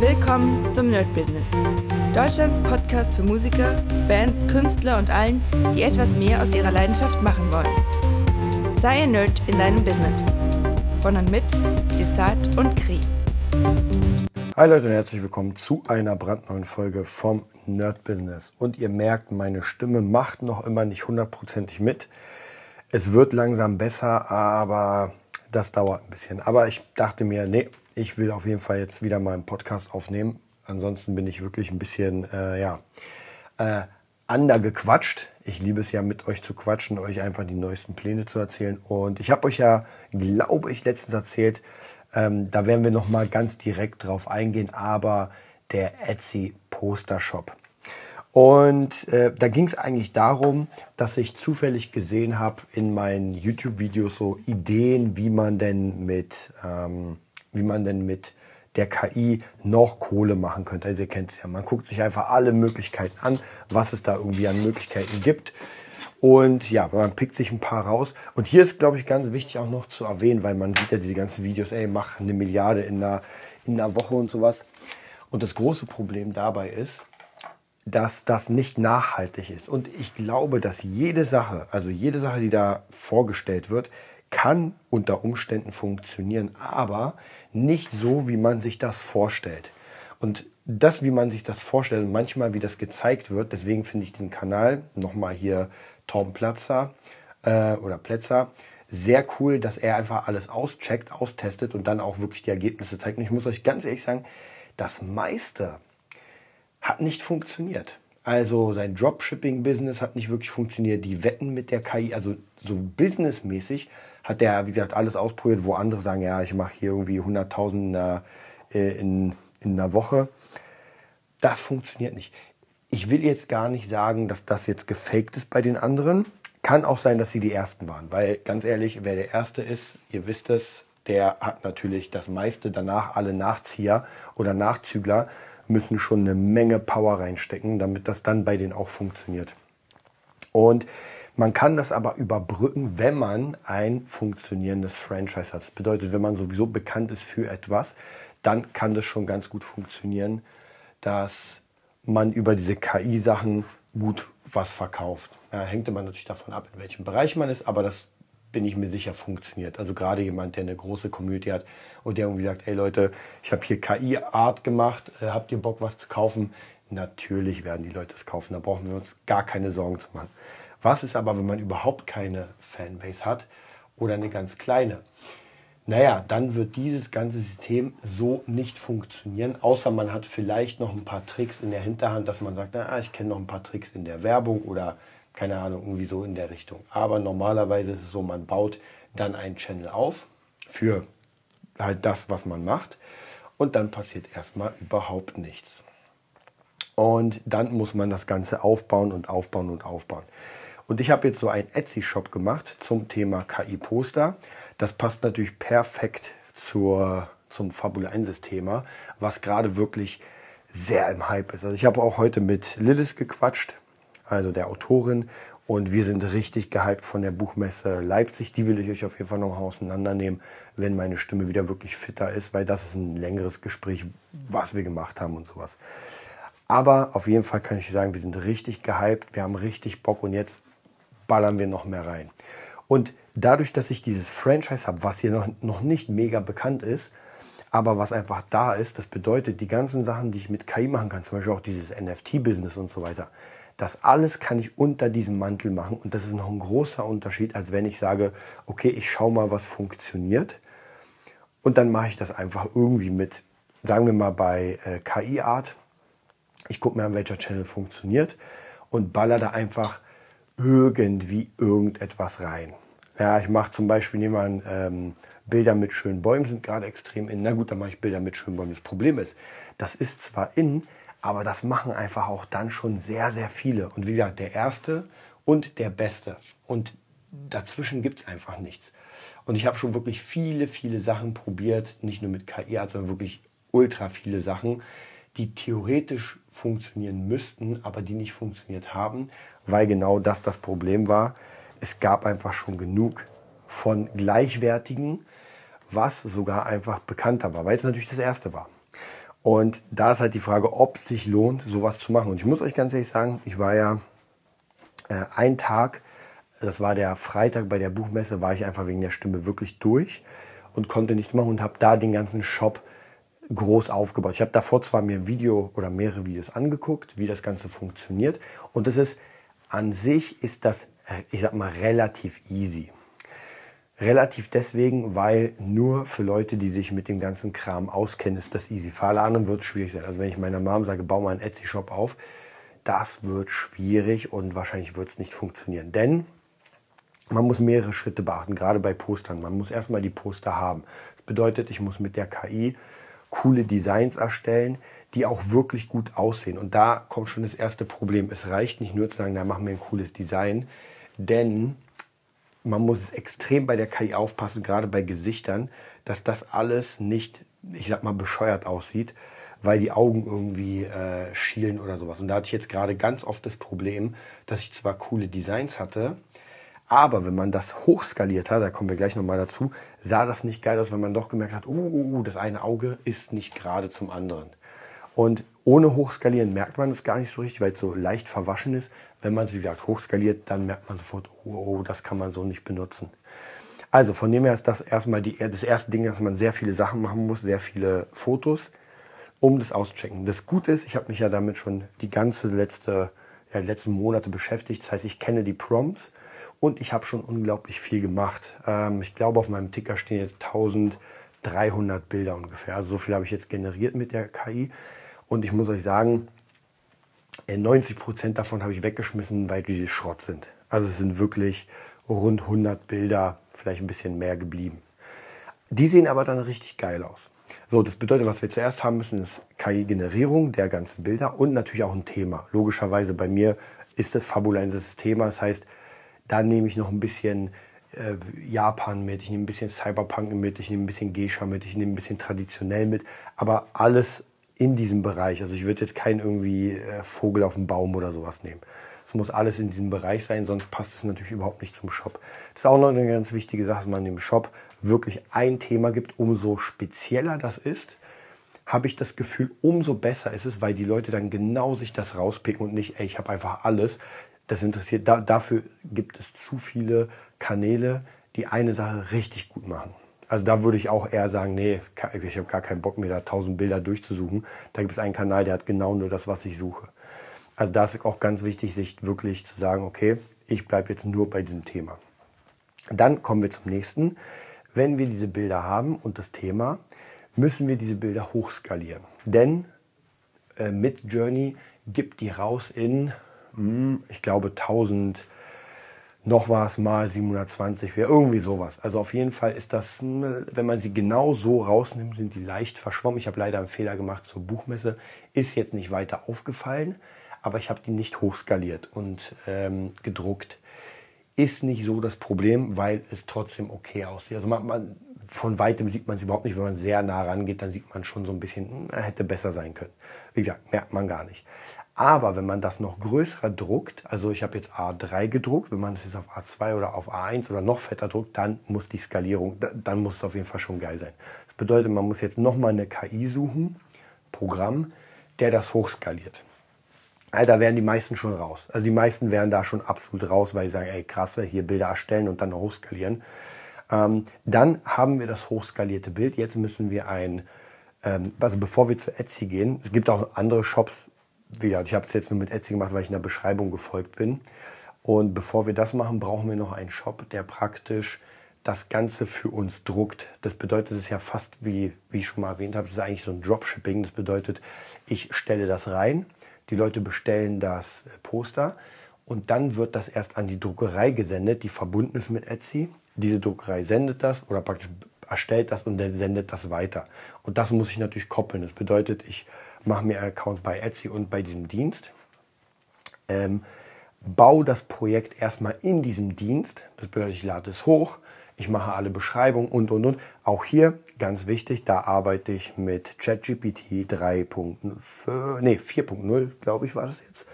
Willkommen zum Nerd Business. Deutschlands Podcast für Musiker, Bands, Künstler und allen, die etwas mehr aus ihrer Leidenschaft machen wollen. Sei ein Nerd in deinem Business. Von und mit Desart und Kri. Hi Leute und herzlich willkommen zu einer brandneuen Folge vom Nerd Business. Und ihr merkt, meine Stimme macht noch immer nicht hundertprozentig mit. Es wird langsam besser, aber das dauert ein bisschen. Aber ich dachte mir, nee, ich will auf jeden Fall jetzt wieder mal einen Podcast aufnehmen. Ansonsten bin ich wirklich ein bisschen, äh, ja, äh, undergequatscht. Ich liebe es ja, mit euch zu quatschen, euch einfach die neuesten Pläne zu erzählen. Und ich habe euch ja, glaube ich, letztens erzählt, ähm, da werden wir noch mal ganz direkt drauf eingehen, aber der Etsy Poster Shop. Und äh, da ging es eigentlich darum, dass ich zufällig gesehen habe in meinen YouTube-Videos so Ideen, wie man denn mit ähm, wie man denn mit der KI noch Kohle machen könnte. Also ihr kennt es ja, man guckt sich einfach alle Möglichkeiten an, was es da irgendwie an Möglichkeiten gibt. Und ja, man pickt sich ein paar raus. Und hier ist, glaube ich, ganz wichtig auch noch zu erwähnen, weil man sieht ja diese ganzen Videos, ey, mach eine Milliarde in einer, in einer Woche und sowas. Und das große Problem dabei ist, dass das nicht nachhaltig ist. Und ich glaube, dass jede Sache, also jede Sache, die da vorgestellt wird, kann unter Umständen funktionieren, aber nicht so, wie man sich das vorstellt. Und das, wie man sich das vorstellt und manchmal, wie das gezeigt wird, deswegen finde ich diesen Kanal, nochmal hier Tom Platzer äh, oder Plätzer, sehr cool, dass er einfach alles auscheckt, austestet und dann auch wirklich die Ergebnisse zeigt. Und ich muss euch ganz ehrlich sagen, das meiste hat nicht funktioniert. Also sein Dropshipping-Business hat nicht wirklich funktioniert. Die Wetten mit der KI, also so businessmäßig, hat der, wie gesagt, alles ausprobiert, wo andere sagen, ja, ich mache hier irgendwie 100.000 äh, in, in einer Woche. Das funktioniert nicht. Ich will jetzt gar nicht sagen, dass das jetzt gefaked ist bei den anderen. Kann auch sein, dass sie die Ersten waren. Weil ganz ehrlich, wer der Erste ist, ihr wisst es, der hat natürlich das meiste. Danach alle Nachzieher oder Nachzügler müssen schon eine Menge Power reinstecken, damit das dann bei denen auch funktioniert. Und man kann das aber überbrücken, wenn man ein funktionierendes Franchise hat. Das bedeutet, wenn man sowieso bekannt ist für etwas, dann kann das schon ganz gut funktionieren, dass man über diese KI-Sachen gut was verkauft. Ja, hängt immer natürlich davon ab, in welchem Bereich man ist, aber das bin ich mir sicher funktioniert. Also gerade jemand, der eine große Community hat und der irgendwie sagt, ey Leute, ich habe hier KI-Art gemacht, äh, habt ihr Bock, was zu kaufen? Natürlich werden die Leute es kaufen, da brauchen wir uns gar keine Sorgen zu machen. Was ist aber, wenn man überhaupt keine Fanbase hat oder eine ganz kleine? Naja, dann wird dieses ganze System so nicht funktionieren, außer man hat vielleicht noch ein paar Tricks in der Hinterhand, dass man sagt, na, ich kenne noch ein paar Tricks in der Werbung oder keine Ahnung, irgendwie so in der Richtung. Aber normalerweise ist es so, man baut dann einen Channel auf für halt das, was man macht und dann passiert erstmal überhaupt nichts. Und dann muss man das Ganze aufbauen und aufbauen und aufbauen. Und ich habe jetzt so einen Etsy-Shop gemacht zum Thema KI-Poster. Das passt natürlich perfekt zur, zum Fabula 1-Thema, was gerade wirklich sehr im Hype ist. Also ich habe auch heute mit Lilith gequatscht, also der Autorin, und wir sind richtig gehypt von der Buchmesse Leipzig. Die will ich euch auf jeden Fall noch auseinandernehmen, wenn meine Stimme wieder wirklich fitter ist, weil das ist ein längeres Gespräch, was wir gemacht haben und sowas. Aber auf jeden Fall kann ich sagen, wir sind richtig gehypt, wir haben richtig Bock und jetzt ballern wir noch mehr rein. Und dadurch, dass ich dieses Franchise habe, was hier noch, noch nicht mega bekannt ist, aber was einfach da ist, das bedeutet, die ganzen Sachen, die ich mit KI machen kann, zum Beispiel auch dieses NFT-Business und so weiter, das alles kann ich unter diesem Mantel machen. Und das ist noch ein großer Unterschied, als wenn ich sage, okay, ich schaue mal, was funktioniert. Und dann mache ich das einfach irgendwie mit, sagen wir mal bei äh, KI-Art. Ich gucke mir an, welcher Channel funktioniert und baller da einfach irgendwie irgendetwas rein. Ja, ich mache zum Beispiel, an, ähm, Bilder mit schönen Bäumen sind gerade extrem in. Na gut, dann mache ich Bilder mit schönen Bäumen. Das Problem ist, das ist zwar in, aber das machen einfach auch dann schon sehr, sehr viele. Und wie gesagt, der erste und der beste. Und dazwischen gibt es einfach nichts. Und ich habe schon wirklich viele, viele Sachen probiert, nicht nur mit KI, sondern wirklich ultra viele Sachen, die theoretisch funktionieren müssten, aber die nicht funktioniert haben, weil genau das das Problem war. Es gab einfach schon genug von Gleichwertigen, was sogar einfach bekannter war, weil es natürlich das erste war. Und da ist halt die Frage, ob es sich lohnt, sowas zu machen. Und ich muss euch ganz ehrlich sagen, ich war ja äh, einen Tag, das war der Freitag bei der Buchmesse, war ich einfach wegen der Stimme wirklich durch und konnte nichts machen und habe da den ganzen Shop groß aufgebaut. Ich habe davor zwar mir ein Video oder mehrere Videos angeguckt, wie das Ganze funktioniert. Und es ist an sich ist das, ich sag mal, relativ easy. Relativ deswegen, weil nur für Leute, die sich mit dem ganzen Kram auskennen, ist das easy. Für alle anderen wird es schwierig sein. Also wenn ich meiner Mom sage, bau mal einen Etsy-Shop auf, das wird schwierig und wahrscheinlich wird es nicht funktionieren. Denn man muss mehrere Schritte beachten, gerade bei Postern. Man muss erstmal die Poster haben. Das bedeutet, ich muss mit der KI coole Designs erstellen, die auch wirklich gut aussehen. Und da kommt schon das erste Problem. Es reicht nicht nur zu sagen, da machen wir ein cooles Design, denn man muss extrem bei der KI aufpassen, gerade bei Gesichtern, dass das alles nicht, ich sag mal, bescheuert aussieht, weil die Augen irgendwie äh, schielen oder sowas. Und da hatte ich jetzt gerade ganz oft das Problem, dass ich zwar coole Designs hatte, aber wenn man das hochskaliert hat, da kommen wir gleich nochmal dazu, sah das nicht geil aus, wenn man doch gemerkt hat, uh, uh, uh, das eine Auge ist nicht gerade zum anderen. Und ohne Hochskalieren merkt man es gar nicht so richtig, weil es so leicht verwaschen ist. Wenn man sie sagt hochskaliert, dann merkt man sofort, oh, oh, das kann man so nicht benutzen. Also von dem her ist das erstmal die, das erste Ding, dass man sehr viele Sachen machen muss, sehr viele Fotos, um das auszuchecken. Das Gute ist, ich habe mich ja damit schon die ganze letzte, ja, letzten Monate beschäftigt. Das heißt, ich kenne die Prompts und ich habe schon unglaublich viel gemacht. Ähm, ich glaube, auf meinem Ticker stehen jetzt 1300 Bilder ungefähr. Also so viel habe ich jetzt generiert mit der KI. Und ich muss euch sagen, 90 äh, Prozent davon habe ich weggeschmissen, weil die Schrott sind. Also es sind wirklich rund 100 Bilder, vielleicht ein bisschen mehr geblieben. Die sehen aber dann richtig geil aus. So, das bedeutet, was wir zuerst haben müssen, ist KI-Generierung der ganzen Bilder und natürlich auch ein Thema. Logischerweise bei mir ist das Fabula ein Thema. Das heißt, da nehme ich noch ein bisschen äh, Japan mit, ich nehme ein bisschen Cyberpunk mit, ich nehme ein bisschen Geisha mit, ich nehme ein bisschen traditionell mit, aber alles in diesem Bereich. Also ich würde jetzt keinen irgendwie äh, Vogel auf dem Baum oder sowas nehmen. Es muss alles in diesem Bereich sein, sonst passt es natürlich überhaupt nicht zum Shop. Das ist auch noch eine ganz wichtige Sache, dass man im Shop wirklich ein Thema gibt. Umso spezieller das ist, habe ich das Gefühl, umso besser ist es, weil die Leute dann genau sich das rauspicken und nicht, ey, ich habe einfach alles. Das interessiert, da, dafür gibt es zu viele Kanäle, die eine Sache richtig gut machen. Also da würde ich auch eher sagen, nee, ich habe gar keinen Bock mir da tausend Bilder durchzusuchen. Da gibt es einen Kanal, der hat genau nur das, was ich suche. Also da ist auch ganz wichtig, sich wirklich zu sagen, okay, ich bleibe jetzt nur bei diesem Thema. Dann kommen wir zum nächsten. Wenn wir diese Bilder haben und das Thema, müssen wir diese Bilder hochskalieren. Denn äh, mit Journey gibt die raus in, ich glaube, 1000 noch war es mal 720, wäre irgendwie sowas. Also auf jeden Fall ist das, wenn man sie genau so rausnimmt, sind die leicht verschwommen. Ich habe leider einen Fehler gemacht zur Buchmesse, ist jetzt nicht weiter aufgefallen, aber ich habe die nicht hochskaliert und ähm, gedruckt. Ist nicht so das Problem, weil es trotzdem okay aussieht. Also man, man, von weitem sieht man sie überhaupt nicht. Wenn man sehr nah rangeht, dann sieht man schon so ein bisschen, hm, hätte besser sein können. Wie gesagt, merkt man gar nicht. Aber wenn man das noch größer druckt, also ich habe jetzt A3 gedruckt, wenn man das jetzt auf A2 oder auf A1 oder noch fetter druckt, dann muss die Skalierung, dann muss es auf jeden Fall schon geil sein. Das bedeutet, man muss jetzt nochmal eine KI suchen, Programm, der das hochskaliert. Also da wären die meisten schon raus. Also die meisten wären da schon absolut raus, weil sie sagen, ey krasse, hier Bilder erstellen und dann hochskalieren. Ähm, dann haben wir das hochskalierte Bild. Jetzt müssen wir ein, ähm, also bevor wir zu Etsy gehen, es gibt auch andere Shops, wieder, ich habe es jetzt nur mit Etsy gemacht, weil ich in der Beschreibung gefolgt bin. Und bevor wir das machen, brauchen wir noch einen Shop, der praktisch das Ganze für uns druckt. Das bedeutet, es ist ja fast wie, wie ich schon mal erwähnt habe, es ist eigentlich so ein Dropshipping. Das bedeutet, ich stelle das rein, die Leute bestellen das Poster und dann wird das erst an die Druckerei gesendet, die verbunden ist mit Etsy. Diese Druckerei sendet das oder praktisch erstellt das und dann sendet das weiter. Und das muss ich natürlich koppeln. Das bedeutet, ich mache mir einen Account bei Etsy und bei diesem Dienst. Ähm, baue das Projekt erstmal in diesem Dienst. Das bedeutet, ich lade es hoch, ich mache alle Beschreibungen und und und. Auch hier ganz wichtig, da arbeite ich mit ChatGPT 3.0, nee 4.0, glaube ich, war das jetzt.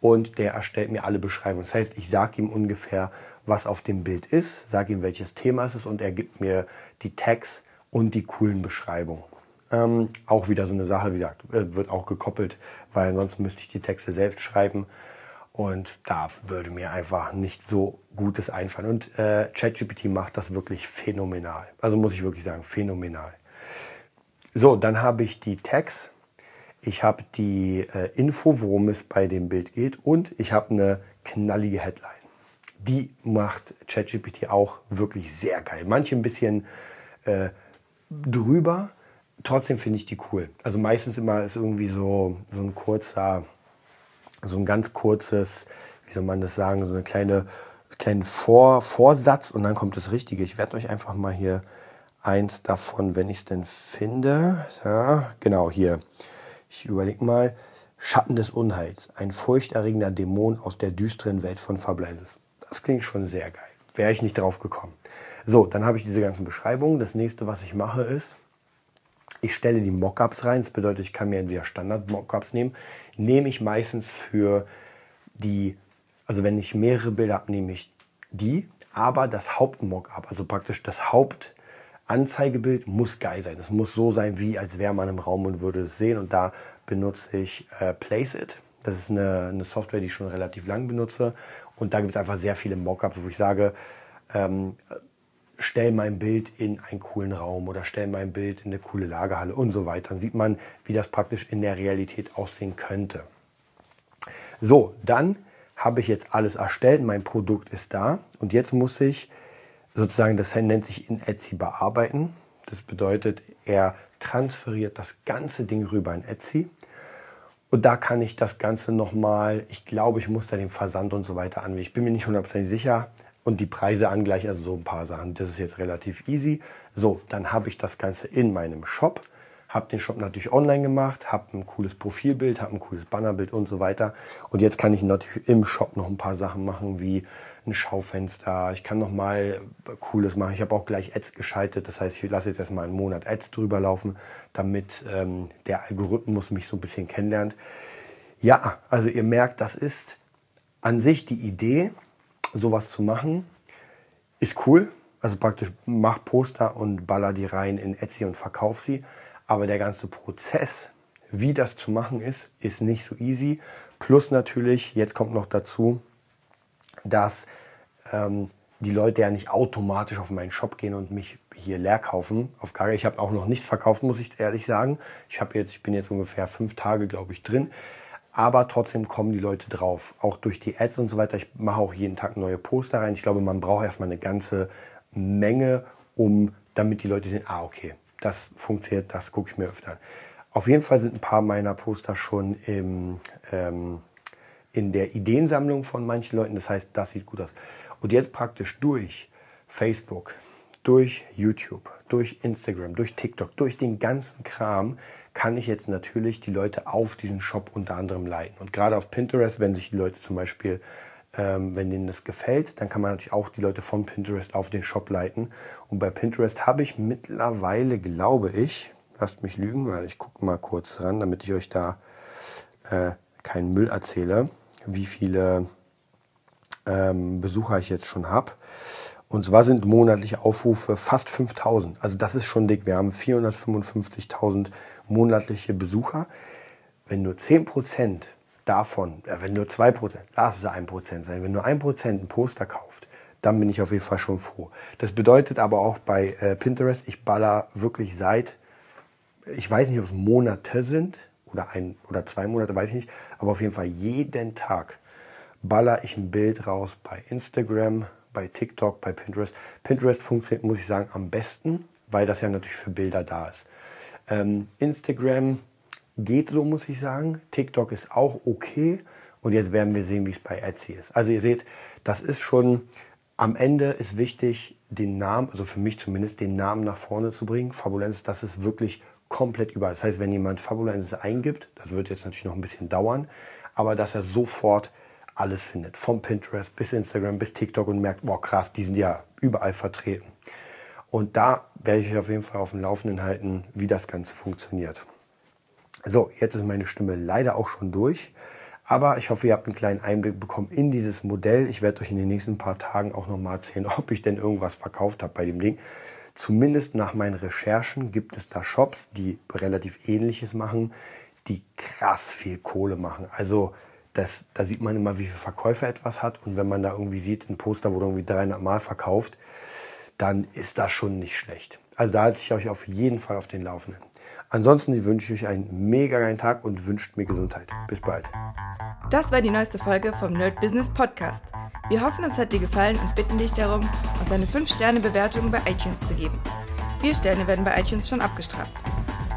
Und der erstellt mir alle Beschreibungen. Das heißt, ich sage ihm ungefähr, was auf dem Bild ist, sage ihm, welches Thema es ist und er gibt mir die Tags und die coolen Beschreibungen. Ähm, auch wieder so eine Sache, wie gesagt, äh, wird auch gekoppelt, weil ansonsten müsste ich die Texte selbst schreiben. Und da würde mir einfach nicht so Gutes einfallen. Und äh, ChatGPT macht das wirklich phänomenal. Also muss ich wirklich sagen, phänomenal. So, dann habe ich die Tags. Ich habe die äh, Info, worum es bei dem Bild geht. Und ich habe eine knallige Headline. Die macht ChatGPT auch wirklich sehr geil. Manche ein bisschen äh, drüber. Trotzdem finde ich die cool. Also meistens immer ist irgendwie so, so ein kurzer, so ein ganz kurzes, wie soll man das sagen, so eine kleine, kleinen Vor, Vorsatz und dann kommt das Richtige. Ich werde euch einfach mal hier eins davon, wenn ich es denn finde. Ja, genau, hier. Ich überlege mal. Schatten des Unheils. Ein furchterregender Dämon aus der düsteren Welt von Fablensis. Das klingt schon sehr geil. Wäre ich nicht drauf gekommen. So, dann habe ich diese ganzen Beschreibungen. Das nächste, was ich mache, ist, ich stelle die Mockups rein. Das bedeutet, ich kann mir entweder Standard-Mockups nehmen. Nehme ich meistens für die, also wenn ich mehrere Bilder habe, nehme ich die. Aber das Haupt-Mockup, also praktisch das Hauptanzeigebild, muss geil sein. Es muss so sein, wie als wäre man im Raum und würde es sehen. Und da benutze ich äh, Placeit. Das ist eine, eine Software, die ich schon relativ lang benutze. Und da gibt es einfach sehr viele Mockups, wo ich sage, ähm, stell mein Bild in einen coolen Raum oder stell mein Bild in eine coole Lagerhalle und so weiter. Dann sieht man, wie das praktisch in der Realität aussehen könnte. So, dann habe ich jetzt alles erstellt, mein Produkt ist da und jetzt muss ich sozusagen, das nennt sich in Etsy bearbeiten. Das bedeutet, er transferiert das ganze Ding rüber in Etsy. Und da kann ich das Ganze nochmal, ich glaube, ich muss da den Versand und so weiter anwählen. Ich bin mir nicht hundertprozentig sicher, und die Preise angleichen, also so ein paar Sachen. Das ist jetzt relativ easy. So, dann habe ich das Ganze in meinem Shop, habe den Shop natürlich online gemacht, habe ein cooles Profilbild, habe ein cooles Bannerbild und so weiter. Und jetzt kann ich natürlich im Shop noch ein paar Sachen machen, wie ein Schaufenster. Ich kann noch mal Cooles machen. Ich habe auch gleich Ads geschaltet. Das heißt, ich lasse jetzt erstmal einen Monat Ads drüber laufen, damit ähm, der Algorithmus mich so ein bisschen kennenlernt. Ja, also ihr merkt, das ist an sich die Idee sowas zu machen, ist cool. Also praktisch mach Poster und baller die rein in Etsy und verkauf sie. Aber der ganze Prozess, wie das zu machen ist, ist nicht so easy. Plus natürlich, jetzt kommt noch dazu, dass ähm, die Leute ja nicht automatisch auf meinen Shop gehen und mich hier leer kaufen. Auf gar, ich habe auch noch nichts verkauft, muss ich ehrlich sagen. Ich, jetzt, ich bin jetzt ungefähr fünf Tage, glaube ich, drin aber trotzdem kommen die Leute drauf. Auch durch die Ads und so weiter. Ich mache auch jeden Tag neue Poster rein. Ich glaube, man braucht erstmal eine ganze Menge, um damit die Leute sehen, ah, okay, das funktioniert, das gucke ich mir öfter an. Auf jeden Fall sind ein paar meiner Poster schon im, ähm, in der Ideensammlung von manchen Leuten. Das heißt, das sieht gut aus. Und jetzt praktisch durch Facebook, durch YouTube, durch Instagram, durch TikTok, durch den ganzen Kram kann ich jetzt natürlich die Leute auf diesen Shop unter anderem leiten. Und gerade auf Pinterest, wenn sich die Leute zum Beispiel, ähm, wenn denen das gefällt, dann kann man natürlich auch die Leute von Pinterest auf den Shop leiten. Und bei Pinterest habe ich mittlerweile, glaube ich, lasst mich lügen, weil ich gucke mal kurz ran, damit ich euch da äh, keinen Müll erzähle, wie viele ähm, Besucher ich jetzt schon habe. Und zwar sind monatliche Aufrufe fast 5000. Also das ist schon dick. Wir haben 455.000 monatliche Besucher. Wenn nur 10% davon, äh, wenn nur 2%, lass es 1% sein, wenn nur 1% ein Poster kauft, dann bin ich auf jeden Fall schon froh. Das bedeutet aber auch bei äh, Pinterest, ich baller wirklich seit, ich weiß nicht, ob es Monate sind oder ein oder zwei Monate, weiß ich nicht, aber auf jeden Fall jeden Tag baller ich ein Bild raus bei Instagram, bei TikTok, bei Pinterest. Pinterest funktioniert, muss ich sagen, am besten, weil das ja natürlich für Bilder da ist. Ähm, Instagram geht so, muss ich sagen. TikTok ist auch okay. Und jetzt werden wir sehen, wie es bei Etsy ist. Also ihr seht, das ist schon, am Ende ist wichtig, den Namen, also für mich zumindest, den Namen nach vorne zu bringen. Fabulensis, das ist wirklich komplett überall. Das heißt, wenn jemand Fabulensis eingibt, das wird jetzt natürlich noch ein bisschen dauern, aber dass er sofort alles findet. Vom Pinterest bis Instagram bis TikTok und merkt, wow krass, die sind ja überall vertreten. Und da werde ich euch auf jeden Fall auf dem Laufenden halten, wie das Ganze funktioniert. So, jetzt ist meine Stimme leider auch schon durch. Aber ich hoffe, ihr habt einen kleinen Einblick bekommen in dieses Modell. Ich werde euch in den nächsten paar Tagen auch nochmal erzählen, ob ich denn irgendwas verkauft habe bei dem Ding. Zumindest nach meinen Recherchen gibt es da Shops, die relativ ähnliches machen, die krass viel Kohle machen. Also das, da sieht man immer, wie viel Verkäufer etwas hat. Und wenn man da irgendwie sieht, ein Poster wurde irgendwie 300 Mal verkauft, dann ist das schon nicht schlecht. Also da halte ich euch auf jeden Fall auf den Laufenden. Ansonsten wünsche ich euch einen mega geilen Tag und wünscht mir Gesundheit. Bis bald. Das war die neueste Folge vom Nerd Business Podcast. Wir hoffen, es hat dir gefallen und bitten dich darum, uns eine 5-Sterne-Bewertung bei iTunes zu geben. Vier Sterne werden bei iTunes schon abgestraft.